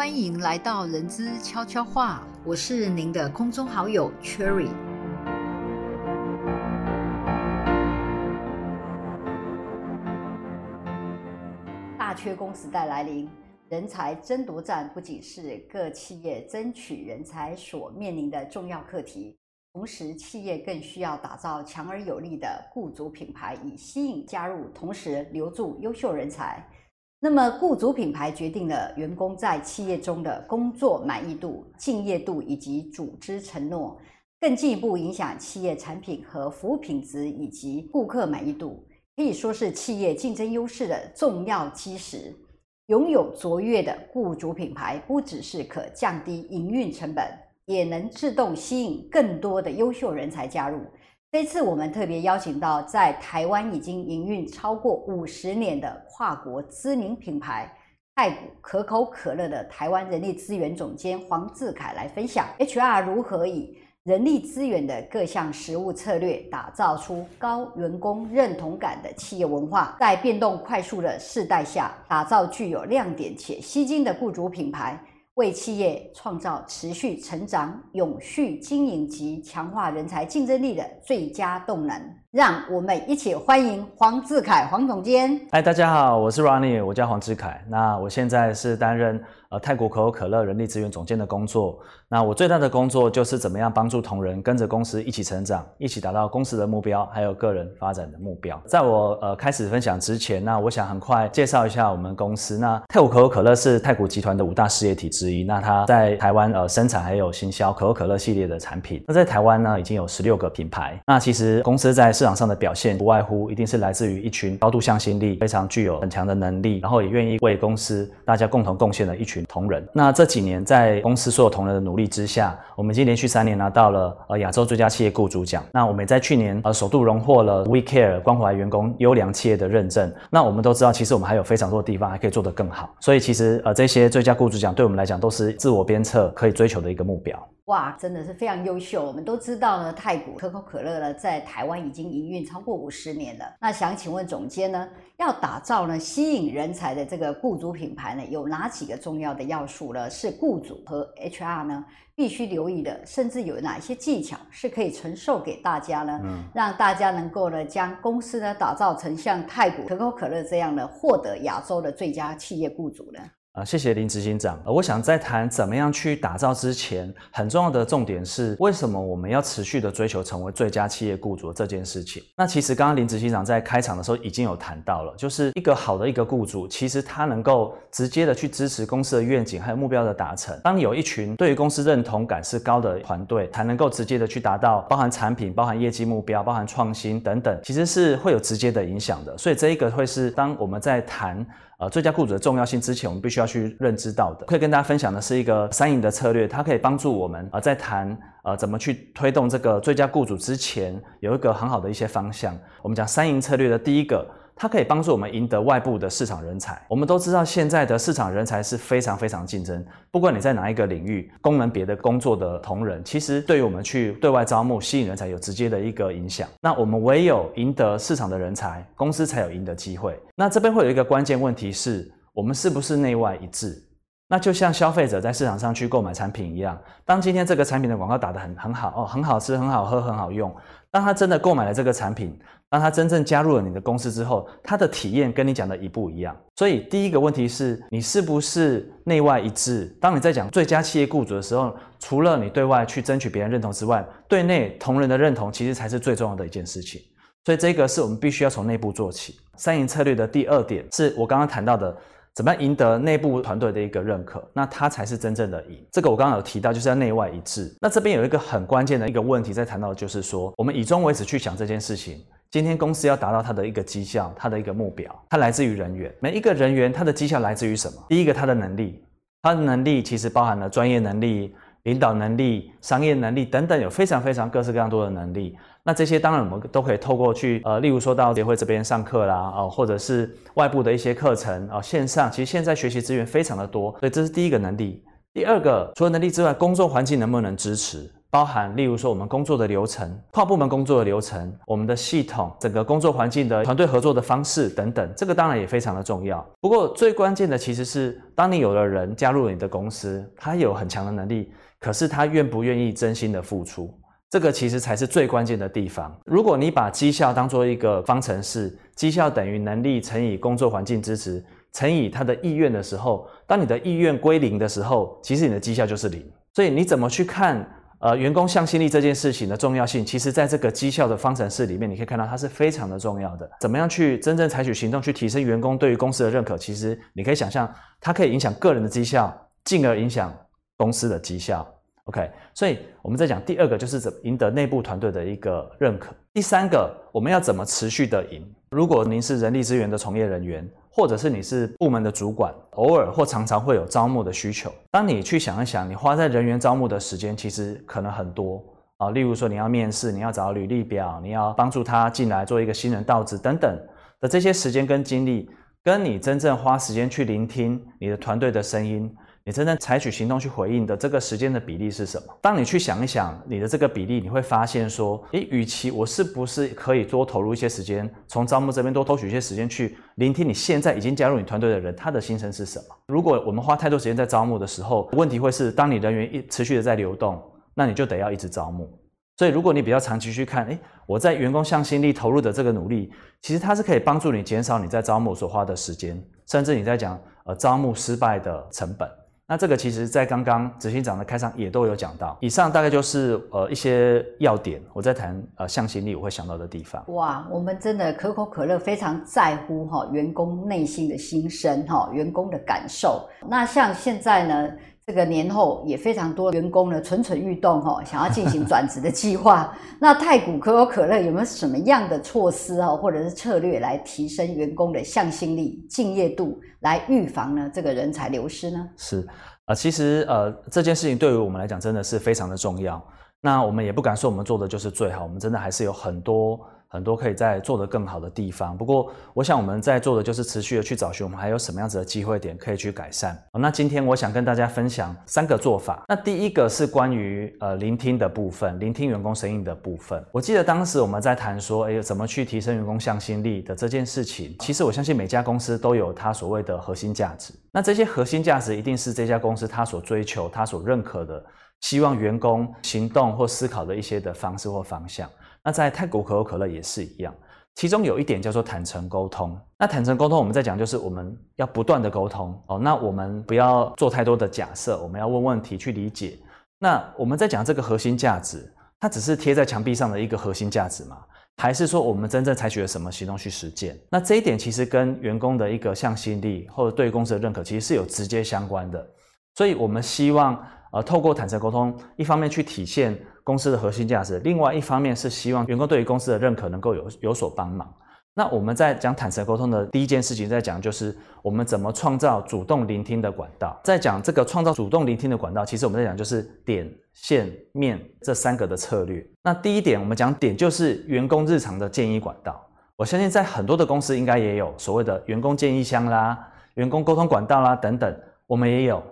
欢迎来到人资悄悄话，我是您的空中好友 Cherry。大缺工时代来临，人才争夺战不仅是各企业争取人才所面临的重要课题，同时企业更需要打造强而有力的雇主品牌，以吸引加入，同时留住优秀人才。那么，雇主品牌决定了员工在企业中的工作满意度、敬业度以及组织承诺，更进一步影响企业产品和服务品质以及顾客满意度，可以说是企业竞争优势的重要基石。拥有卓越的雇主品牌，不只是可降低营运成本，也能自动吸引更多的优秀人才加入。这次我们特别邀请到在台湾已经营运超过五十年的跨国知名品牌太古可口可乐的台湾人力资源总监黄志凯来分享 HR 如何以人力资源的各项实务策略，打造出高员工认同感的企业文化，在变动快速的世代下，打造具有亮点且吸睛的雇主品牌。为企业创造持续成长、永续经营及强化人才竞争力的最佳动能，让我们一起欢迎黄志凯黄总监。嗨，大家好，我是 Ronnie，我叫黄志凯。那我现在是担任呃泰国可口可乐人力资源总监的工作。那我最大的工作就是怎么样帮助同仁跟着公司一起成长，一起达到公司的目标，还有个人发展的目标。在我呃开始分享之前，那我想很快介绍一下我们公司。那泰国可口可乐是泰国集团的五大事业体之一。那它在台湾呃生产还有行销可口可乐系列的产品。那在台湾呢已经有十六个品牌。那其实公司在市场上的表现不外乎一定是来自于一群高度向心力、非常具有很强的能力，然后也愿意为公司大家共同贡献的一群同仁。那这几年在公司所有同仁的努力。之下，我们已经连续三年拿到了呃亚洲最佳企业雇主奖。那我们也在去年呃首度荣获了 We Care 关怀员工优良企业的认证。那我们都知道，其实我们还有非常多的地方还可以做得更好。所以其实呃这些最佳雇主奖对我们来讲都是自我鞭策可以追求的一个目标。哇，真的是非常优秀。我们都知道呢，太古可口可乐呢在台湾已经营运超过五十年了。那想请问总监呢，要打造呢吸引人才的这个雇主品牌呢，有哪几个重要的要素呢？是雇主和 HR 呢必须留意的，甚至有哪一些技巧是可以传授给大家呢？嗯，让大家能够呢将公司呢打造成像太古可口可乐这样的获得亚洲的最佳企业雇主呢？啊，谢谢林执行长。我想在谈怎么样去打造之前，很重要的重点是为什么我们要持续的追求成为最佳企业雇主这件事情。那其实刚刚林执行长在开场的时候已经有谈到了，就是一个好的一个雇主，其实他能够直接的去支持公司的愿景还有目标的达成。当有一群对于公司认同感是高的团队，才能够直接的去达到包含产品、包含业绩目标、包含创新等等，其实是会有直接的影响的。所以这一个会是当我们在谈。呃，最佳雇主的重要性之前，我们必须要去认知到的。可以跟大家分享的是一个三赢的策略，它可以帮助我们呃在谈呃怎么去推动这个最佳雇主之前，有一个很好的一些方向。我们讲三赢策略的第一个。它可以帮助我们赢得外部的市场人才。我们都知道，现在的市场人才是非常非常竞争。不管你在哪一个领域，功能别的工作的同仁，其实对于我们去对外招募、吸引人才有直接的一个影响。那我们唯有赢得市场的人才，公司才有赢的机会。那这边会有一个关键问题是，我们是不是内外一致？那就像消费者在市场上去购买产品一样，当今天这个产品的广告打得很很好哦，很好吃、很好喝、很好用。当他真的购买了这个产品，当他真正加入了你的公司之后，他的体验跟你讲的一不一样。所以第一个问题是你是不是内外一致？当你在讲最佳企业雇主的时候，除了你对外去争取别人认同之外，对内同仁的认同其实才是最重要的一件事情。所以这个是我们必须要从内部做起。三赢策略的第二点是我刚刚谈到的。怎么样赢得内部团队的一个认可？那他才是真正的赢。这个我刚刚有提到，就是要内外一致。那这边有一个很关键的一个问题在谈到，就是说我们以终为始去想这件事情。今天公司要达到它的一个绩效，它的一个目标，它来自于人员。每一个人员他的绩效来自于什么？第一个，他的能力。他的能力其实包含了专业能力。领导能力、商业能力等等，有非常非常各式各样多的能力。那这些当然我们都可以透过去呃，例如说到协会这边上课啦，哦，或者是外部的一些课程啊，线上其实现在学习资源非常的多。所以这是第一个能力。第二个，除了能力之外，工作环境能不能支持？包含例如说我们工作的流程、跨部门工作的流程、我们的系统、整个工作环境的团队合作的方式等等，这个当然也非常的重要。不过最关键的其实是，当你有了人加入了你的公司，他有很强的能力，可是他愿不愿意真心的付出，这个其实才是最关键的地方。如果你把绩效当做一个方程式，绩效等于能力乘以工作环境支持乘以他的意愿的时候，当你的意愿归零的时候，其实你的绩效就是零。所以你怎么去看？呃，员工向心力这件事情的重要性，其实在这个绩效的方程式里面，你可以看到它是非常的重要的。怎么样去真正采取行动去提升员工对于公司的认可？其实你可以想象，它可以影响个人的绩效，进而影响公司的绩效。OK，所以我们在讲第二个就是怎么赢得内部团队的一个认可。第三个，我们要怎么持续的赢？如果您是人力资源的从业人员。或者是你是部门的主管，偶尔或常常会有招募的需求。当你去想一想，你花在人员招募的时间其实可能很多啊。例如说，你要面试，你要找履历表，你要帮助他进来做一个新人到职等等的这些时间跟精力，跟你真正花时间去聆听你的团队的声音。你真正采取行动去回应的这个时间的比例是什么？当你去想一想你的这个比例，你会发现说，诶，与其我是不是可以多投入一些时间，从招募这边多偷取一些时间去聆听你现在已经加入你团队的人他的心声是什么？如果我们花太多时间在招募的时候，问题会是当你人员一持续的在流动，那你就得要一直招募。所以如果你比较长期去看，诶，我在员工向心力投入的这个努力，其实它是可以帮助你减少你在招募所花的时间，甚至你在讲呃招募失败的成本。那这个其实，在刚刚执行长的开场也都有讲到。以上大概就是呃一些要点，我在谈呃向心力我会想到的地方。哇，我们真的可口可乐非常在乎哈员工内心的心声哈，员工的感受。那像现在呢？这个年后也非常多员工呢蠢蠢欲动哈，想要进行转职的计划。那太古可口可乐有没有什么样的措施哦，或者是策略来提升员工的向心力、敬业度，来预防呢这个人才流失呢？是啊，其实呃这件事情对于我们来讲真的是非常的重要。那我们也不敢说我们做的就是最好，我们真的还是有很多。很多可以在做得更好的地方，不过我想我们在做的就是持续的去找寻我们还有什么样子的机会点可以去改善。那今天我想跟大家分享三个做法。那第一个是关于呃聆听的部分，聆听员工声音的部分。我记得当时我们在谈说，哎，怎么去提升员工向心力的这件事情。其实我相信每家公司都有它所谓的核心价值。那这些核心价值一定是这家公司它所追求、它所认可的，希望员工行动或思考的一些的方式或方向。那在泰国可口可乐也是一样，其中有一点叫做坦诚沟通。那坦诚沟通，我们在讲就是我们要不断的沟通哦。那我们不要做太多的假设，我们要问问题去理解。那我们在讲这个核心价值，它只是贴在墙壁上的一个核心价值吗？还是说我们真正采取了什么行动去实践？那这一点其实跟员工的一个向心力或者对公司的认可，其实是有直接相关的。所以我们希望而透过坦诚沟通，一方面去体现。公司的核心价值，另外一方面是希望员工对于公司的认可能够有有所帮忙。那我们在讲坦诚沟通的第一件事情，在讲就是我们怎么创造主动聆听的管道。在讲这个创造主动聆听的管道，其实我们在讲就是点、线、面这三个的策略。那第一点，我们讲点就是员工日常的建议管道。我相信在很多的公司应该也有所谓的员工建议箱啦、员工沟通管道啦等等，我们也有。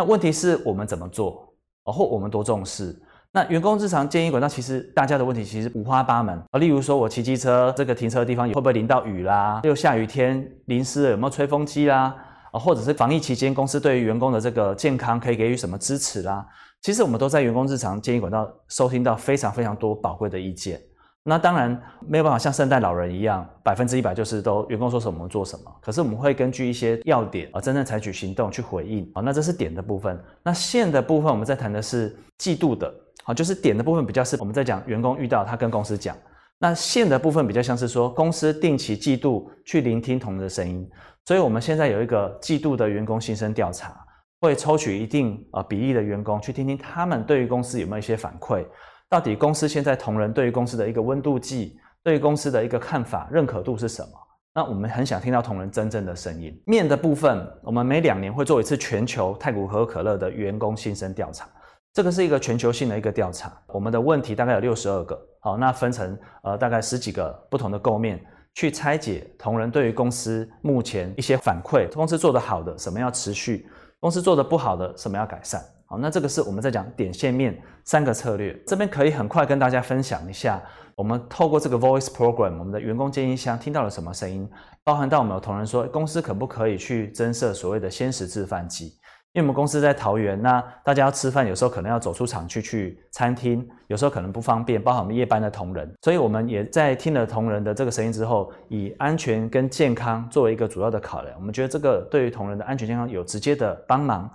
那问题是我们怎么做，或我们多重视？那员工日常建议管道，其实大家的问题其实五花八门啊。例如说，我骑机车这个停车的地方会不会淋到雨啦？又下雨天淋湿了有没有吹风机啦？啊，或者是防疫期间公司对于员工的这个健康可以给予什么支持啦？其实我们都在员工日常建议管道收听到非常非常多宝贵的意见。那当然没有办法像圣诞老人一样百分之一百就是都员工说什么我们做什么。可是我们会根据一些要点啊，真正采取行动去回应啊。那这是点的部分。那线的部分，我们在谈的是季度的。好，就是点的部分比较是我们在讲员工遇到他跟公司讲，那线的部分比较像是说公司定期季度去聆听同事的声音，所以我们现在有一个季度的员工心声调查，会抽取一定呃比例的员工去听听他们对于公司有没有一些反馈，到底公司现在同仁对于公司的一个温度计，对于公司的一个看法认可度是什么？那我们很想听到同仁真正的声音。面的部分，我们每两年会做一次全球太古可口可乐的员工心声调查。这个是一个全球性的一个调查，我们的问题大概有六十二个，好，那分成呃大概十几个不同的构面去拆解同仁对于公司目前一些反馈，公司做得好的什么要持续，公司做得不好的什么要改善，好，那这个是我们在讲点线面三个策略，这边可以很快跟大家分享一下，我们透过这个 Voice Program，我们的员工建议箱听到了什么声音，包含到我们有同仁说，公司可不可以去增设所谓的鲜食制饭机？因为我们公司在桃园，那大家要吃饭，有时候可能要走出厂区去餐厅，有时候可能不方便，包含我们夜班的同仁，所以我们也在听了同仁的这个声音之后，以安全跟健康作为一个主要的考量，我们觉得这个对于同仁的安全健康有直接的帮忙，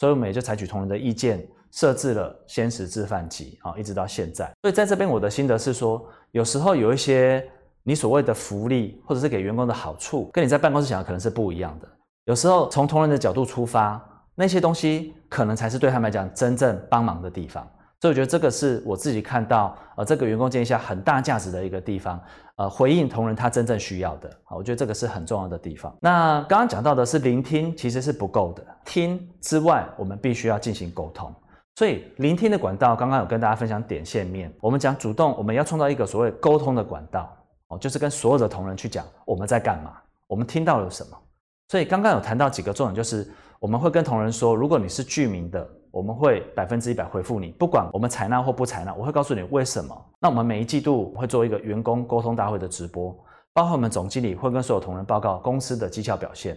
所以我们也就采取同仁的意见，设置了先食制饭机啊，一直到现在。所以在这边我的心得是说，有时候有一些你所谓的福利或者是给员工的好处，跟你在办公室想的可能是不一样的。有时候从同仁的角度出发。那些东西可能才是对他们来讲真正帮忙的地方，所以我觉得这个是我自己看到呃这个员工建议下很大价值的一个地方，呃回应同仁他真正需要的，好，我觉得这个是很重要的地方。那刚刚讲到的是聆听其实是不够的，听之外我们必须要进行沟通，所以聆听的管道刚刚有跟大家分享点线面，我们讲主动我们要创造一个所谓沟通的管道，哦，就是跟所有的同仁去讲我们在干嘛，我们听到了什么，所以刚刚有谈到几个重点就是。我们会跟同仁说，如果你是居民的，我们会百分之一百回复你，不管我们采纳或不采纳，我会告诉你为什么。那我们每一季度会做一个员工沟通大会的直播，包括我们总经理会跟所有同仁报告公司的绩效表现，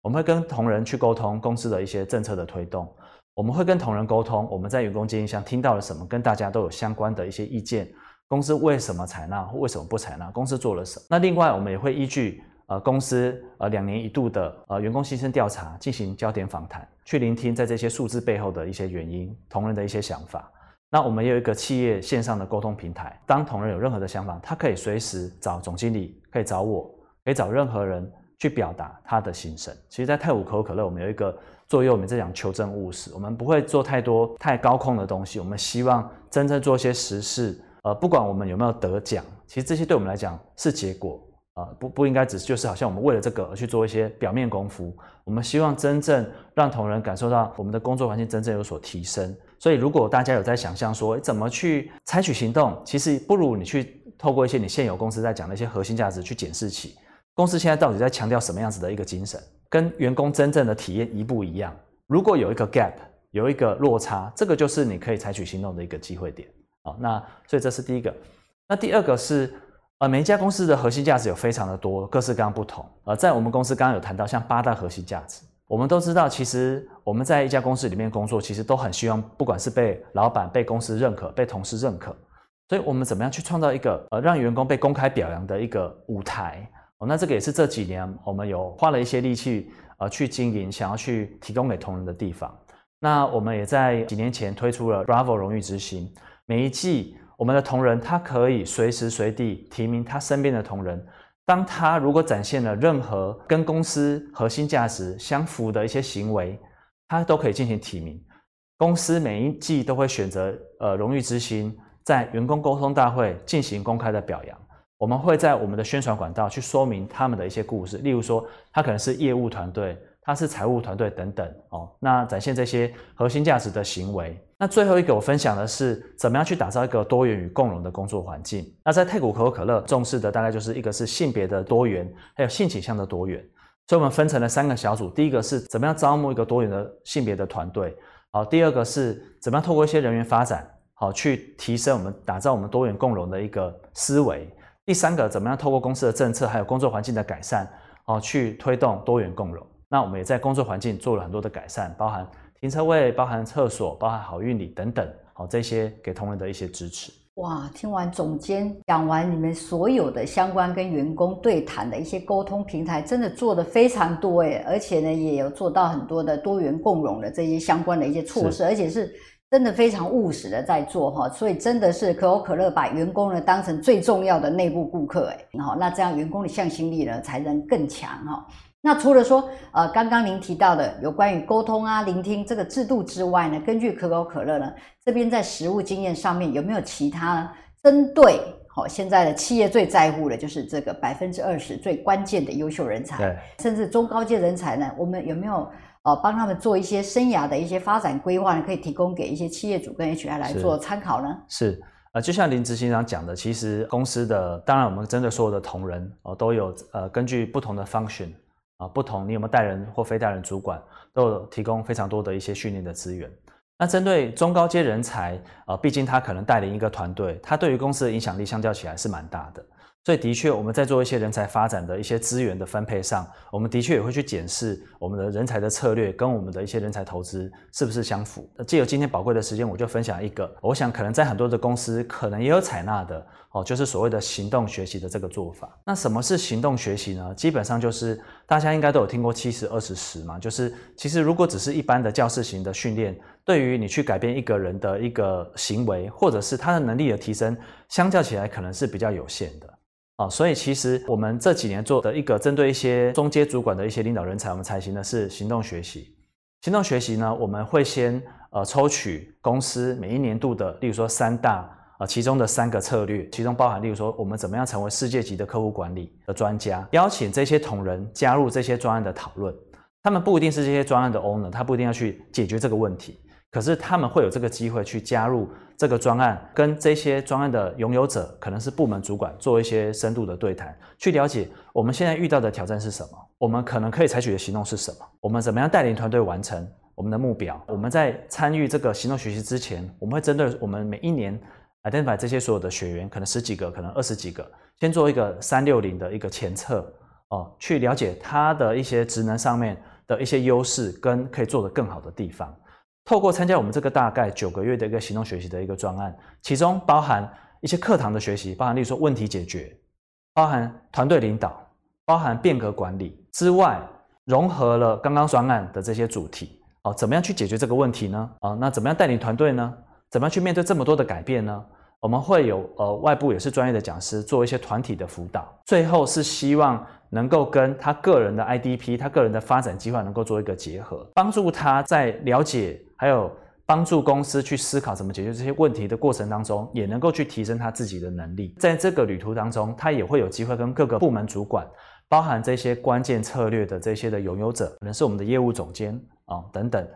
我们会跟同仁去沟通公司的一些政策的推动，我们会跟同仁沟通我们在员工建议箱听到了什么，跟大家都有相关的一些意见，公司为什么采纳或为什么不采纳，公司做了什么。那另外我们也会依据。呃，公司呃两年一度的呃员工牺牲调查进行焦点访谈，去聆听在这些数字背后的一些原因，同仁的一些想法。那我们也有一个企业线上的沟通平台，当同仁有任何的想法，他可以随时找总经理，可以找我，可以找任何人去表达他的心声。其实，在泰晤可口可乐，我们有一个作业，我们在讲求真务实，我们不会做太多太高空的东西，我们希望真正做一些实事。呃，不管我们有没有得奖，其实这些对我们来讲是结果。啊，不不应该只是就是好像我们为了这个而去做一些表面功夫。我们希望真正让同仁感受到我们的工作环境真正有所提升。所以，如果大家有在想象说怎么去采取行动，其实不如你去透过一些你现有公司在讲的一些核心价值去检视起公司现在到底在强调什么样子的一个精神，跟员工真正的体验一不一样。如果有一个 gap，有一个落差，这个就是你可以采取行动的一个机会点。好，那所以这是第一个。那第二个是。呃，每一家公司的核心价值有非常的多，各式各样不同。呃，在我们公司刚刚有谈到，像八大核心价值，我们都知道，其实我们在一家公司里面工作，其实都很希望，不管是被老板、被公司认可、被同事认可，所以我们怎么样去创造一个呃让员工被公开表扬的一个舞台？哦，那这个也是这几年我们有花了一些力气呃去经营，想要去提供给同仁的地方。那我们也在几年前推出了 Bravo 荣誉之星，每一季。我们的同仁，他可以随时随地提名他身边的同仁。当他如果展现了任何跟公司核心价值相符的一些行为，他都可以进行提名。公司每一季都会选择呃荣誉之星，在员工沟通大会进行公开的表扬。我们会在我们的宣传管道去说明他们的一些故事，例如说他可能是业务团队。他是财务团队等等哦，那展现这些核心价值的行为。那最后一个我分享的是，怎么样去打造一个多元与共荣的工作环境。那在太古可口可乐重视的大概就是一个是性别的多元，还有性倾向的多元。所以我们分成了三个小组，第一个是怎么样招募一个多元的性别的团队，好，第二个是怎么样透过一些人员发展，好去提升我们打造我们多元共荣的一个思维。第三个怎么样透过公司的政策还有工作环境的改善，哦，去推动多元共荣。那我们也在工作环境做了很多的改善，包含停车位、包含厕所、包含好运礼等等，好这些给同仁的一些支持。哇，听完总监讲完你们所有的相关跟员工对谈的一些沟通平台，真的做的非常多诶，而且呢也有做到很多的多元共融的这些相关的一些措施，而且是真的非常务实的在做哈，所以真的是可口可乐把员工呢当成最重要的内部顾客诶，好，那这样员工的向心力呢才能更强哈。那除了说，呃，刚刚您提到的有关于沟通啊、聆听这个制度之外呢，根据可口可乐呢这边在实务经验上面有没有其他针对好现在的企业最在乎的就是这个百分之二十最关键的优秀人才，甚至中高阶人才呢？我们有没有呃帮他们做一些生涯的一些发展规划呢？可以提供给一些企业主跟 HR 来做参考呢？是，呃，就像林执行长讲的，其实公司的当然我们针对所有的同仁哦都有呃根据不同的 function。啊，不同，你有没有带人或非带人主管，都有提供非常多的一些训练的资源。那针对中高阶人才，呃，毕竟他可能带领一个团队，他对于公司的影响力相较起来是蛮大的。所以的确，我们在做一些人才发展的一些资源的分配上，我们的确也会去检视我们的人才的策略跟我们的一些人才投资是不是相符。那借由今天宝贵的时间，我就分享一个，我想可能在很多的公司可能也有采纳的哦，就是所谓的行动学习的这个做法。那什么是行动学习呢？基本上就是大家应该都有听过七十二十十嘛，就是其实如果只是一般的教室型的训练，对于你去改变一个人的一个行为，或者是他的能力的提升，相较起来可能是比较有限的。啊，所以其实我们这几年做的一个针对一些中阶主管的一些领导人才，我们采行的是行动学习。行动学习呢，我们会先呃抽取公司每一年度的，例如说三大呃其中的三个策略，其中包含例如说我们怎么样成为世界级的客户管理的专家，邀请这些同仁加入这些专案的讨论。他们不一定是这些专案的 owner，他不一定要去解决这个问题。可是他们会有这个机会去加入这个专案，跟这些专案的拥有者，可能是部门主管，做一些深度的对谈，去了解我们现在遇到的挑战是什么，我们可能可以采取的行动是什么，我们怎么样带领团队完成我们的目标。我们在参与这个行动学习之前，我们会针对我们每一年 identify 这些所有的学员，可能十几个，可能二十几个，先做一个三六零的一个前测哦，去了解他的一些职能上面的一些优势跟可以做得更好的地方。透过参加我们这个大概九个月的一个行动学习的一个专案，其中包含一些课堂的学习，包含例如说问题解决，包含团队领导，包含变革管理之外，融合了刚刚专案的这些主题。哦，怎么样去解决这个问题呢？啊，那怎么样带领团队呢？怎么样去面对这么多的改变呢？我们会有呃外部也是专业的讲师做一些团体的辅导，最后是希望能够跟他个人的 IDP，他个人的发展计划能够做一个结合，帮助他在了解还有帮助公司去思考怎么解决这些问题的过程当中，也能够去提升他自己的能力。在这个旅途当中，他也会有机会跟各个部门主管，包含这些关键策略的这些的拥有者，可能是我们的业务总监啊等等。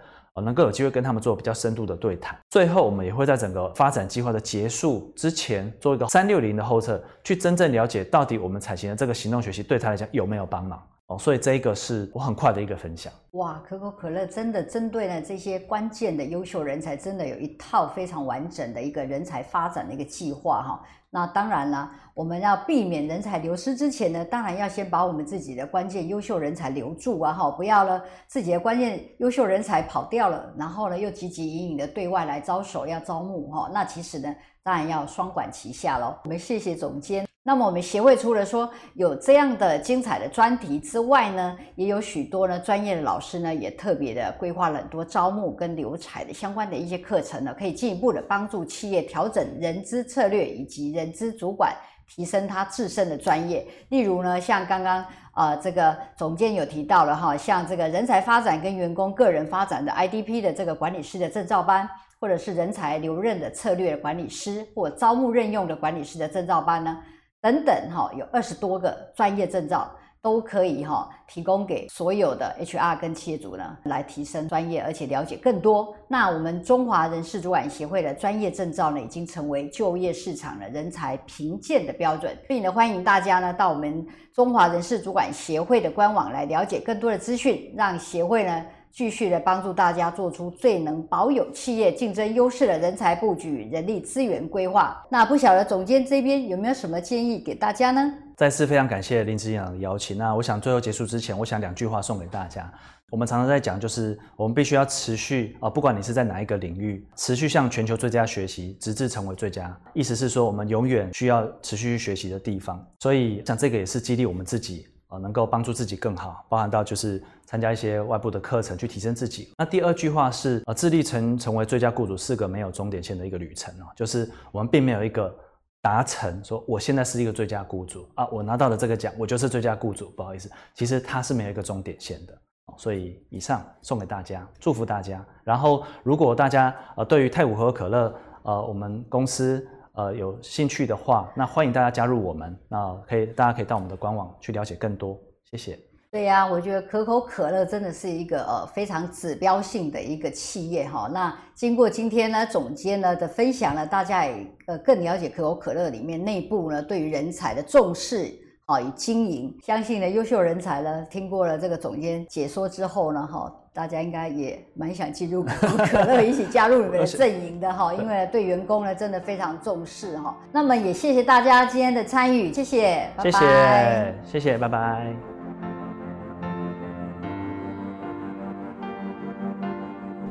能够有机会跟他们做比较深度的对谈，最后我们也会在整个发展计划的结束之前做一个三六零的后测，去真正了解到底我们采行的这个行动学习对他来讲有没有帮忙哦。所以这一个是我很快的一个分享。哇，可口可乐真的针对呢这些关键的优秀人才，真的有一套非常完整的一个人才发展的一个计划哈。那当然了，我们要避免人才流失之前呢，当然要先把我们自己的关键优秀人才留住啊！哈，不要了自己的关键优秀人才跑掉了，然后呢又汲汲营营的对外来招手要招募哈，那其实呢，当然要双管齐下喽。我们谢谢总监。那么我们协会除了说有这样的精彩的专题之外呢，也有许多呢专业的老师呢，也特别的规划了很多招募跟留才的相关的一些课程呢，可以进一步的帮助企业调整人资策略以及人资主管提升他自身的专业。例如呢，像刚刚呃这个总监有提到了哈，像这个人才发展跟员工个人发展的 IDP 的这个管理师的证照班，或者是人才留任的策略管理师或招募任用的管理师的证照班呢。等等哈，有二十多个专业证照都可以哈，提供给所有的 HR 跟企业主呢，来提升专业，而且了解更多。那我们中华人事主管协会的专业证照呢，已经成为就业市场的人才评鉴的标准。所以呢，欢迎大家呢到我们中华人事主管协会的官网来了解更多的资讯，让协会呢。继续的帮助大家做出最能保有企业竞争优势的人才布局、人力资源规划。那不晓得总监这边有没有什么建议给大家呢？再次非常感谢林志长的邀请。那我想最后结束之前，我想两句话送给大家。我们常常在讲，就是我们必须要持续啊，不管你是在哪一个领域，持续向全球最佳学习，直至成为最佳。意思是说，我们永远需要持续去学习的地方。所以，像这个也是激励我们自己。啊，能够帮助自己更好，包含到就是参加一些外部的课程去提升自己。那第二句话是，呃，自立成成为最佳雇主是个没有终点线的一个旅程哦，就是我们并没有一个达成说我现在是一个最佳雇主啊，我拿到了这个奖，我就是最佳雇主。不好意思，其实它是没有一个终点线的所以以上送给大家，祝福大家。然后如果大家呃对于泰晤可口可乐呃我们公司。呃，有兴趣的话，那欢迎大家加入我们。那可以，大家可以到我们的官网去了解更多。谢谢。对呀，我觉得可口可乐真的是一个呃非常指标性的一个企业哈。那经过今天呢总监呢的分享呢，大家也呃更了解可口可乐里面内部呢对于人才的重视。啊与经营。相信呢，优秀人才呢，听过了这个总监解说之后呢，哈，大家应该也蛮想进入可口可乐一起加入你们的阵营的哈，因为对员工呢真的非常重视哈。那么也谢谢大家今天的参与，谢谢，谢谢，谢谢，拜拜。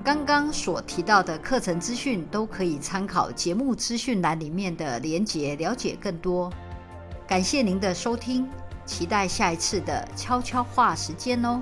刚刚所提到的课程资讯都可以参考节目资讯栏里面的连结，了解更多。感谢您的收听，期待下一次的悄悄话时间哦。